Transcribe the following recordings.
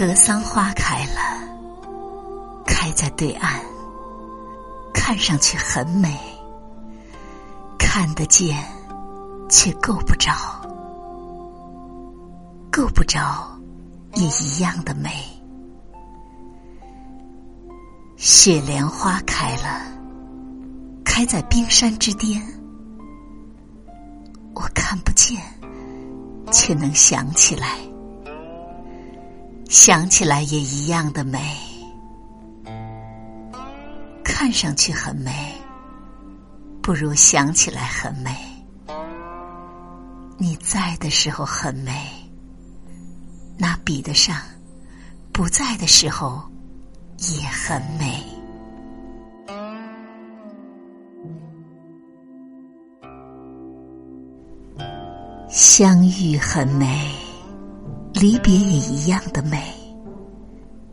格桑花开了，开在对岸，看上去很美，看得见，却够不着，够不着，也一样的美。雪莲花开了，开在冰山之巅，我看不见，却能想起来。想起来也一样的美，看上去很美，不如想起来很美。你在的时候很美，那比得上不在的时候也很美。相遇很美。离别也一样的美，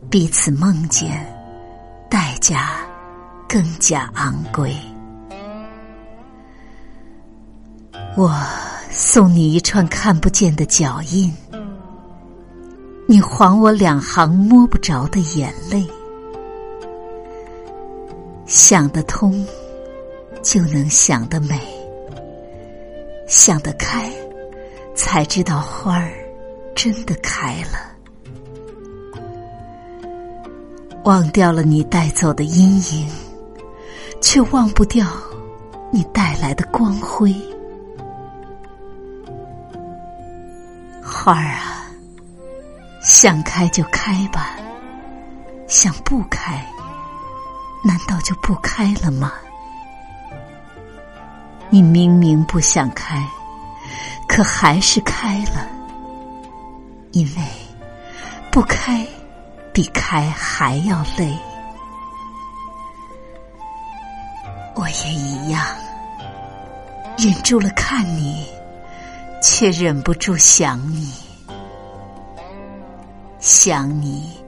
彼此梦见，代价更加昂贵。我送你一串看不见的脚印，你还我两行摸不着的眼泪。想得通，就能想得美；想得开，才知道花儿。真的开了，忘掉了你带走的阴影，却忘不掉你带来的光辉。花儿啊，想开就开吧，想不开，难道就不开了吗？你明明不想开，可还是开了。因为不开比开还要累，我也一样，忍住了看你，却忍不住想你，想你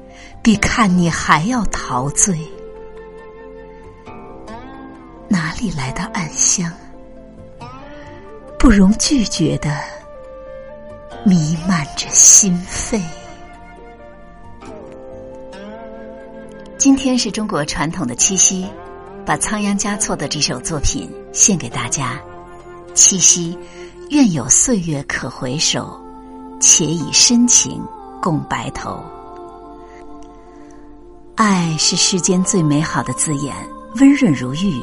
比看你还要陶醉，哪里来的暗香？不容拒绝的。弥漫着心扉。今天是中国传统的七夕，把仓央嘉措的这首作品献给大家。七夕，愿有岁月可回首，且以深情共白头。爱是世间最美好的字眼，温润如玉，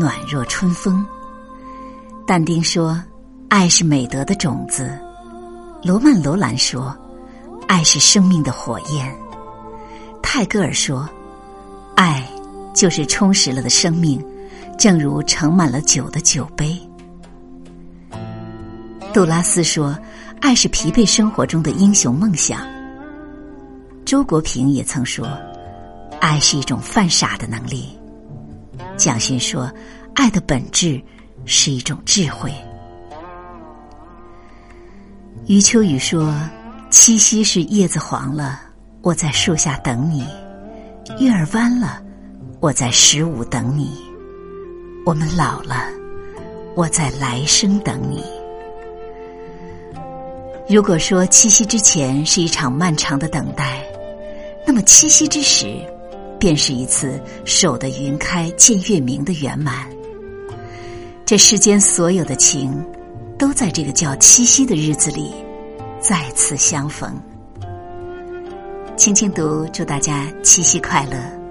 暖若春风。但丁说：“爱是美德的种子。”罗曼·罗兰说：“爱是生命的火焰。”泰戈尔说：“爱就是充实了的生命，正如盛满了酒的酒杯。”杜拉斯说：“爱是疲惫生活中的英雄梦想。”周国平也曾说：“爱是一种犯傻的能力。”蒋勋说：“爱的本质是一种智慧。”余秋雨说：“七夕是叶子黄了，我在树下等你；月儿弯了，我在十五等你；我们老了，我在来生等你。”如果说七夕之前是一场漫长的等待，那么七夕之时，便是一次守得云开见月明的圆满。这世间所有的情。都在这个叫七夕的日子里再次相逢。轻轻读，祝大家七夕快乐。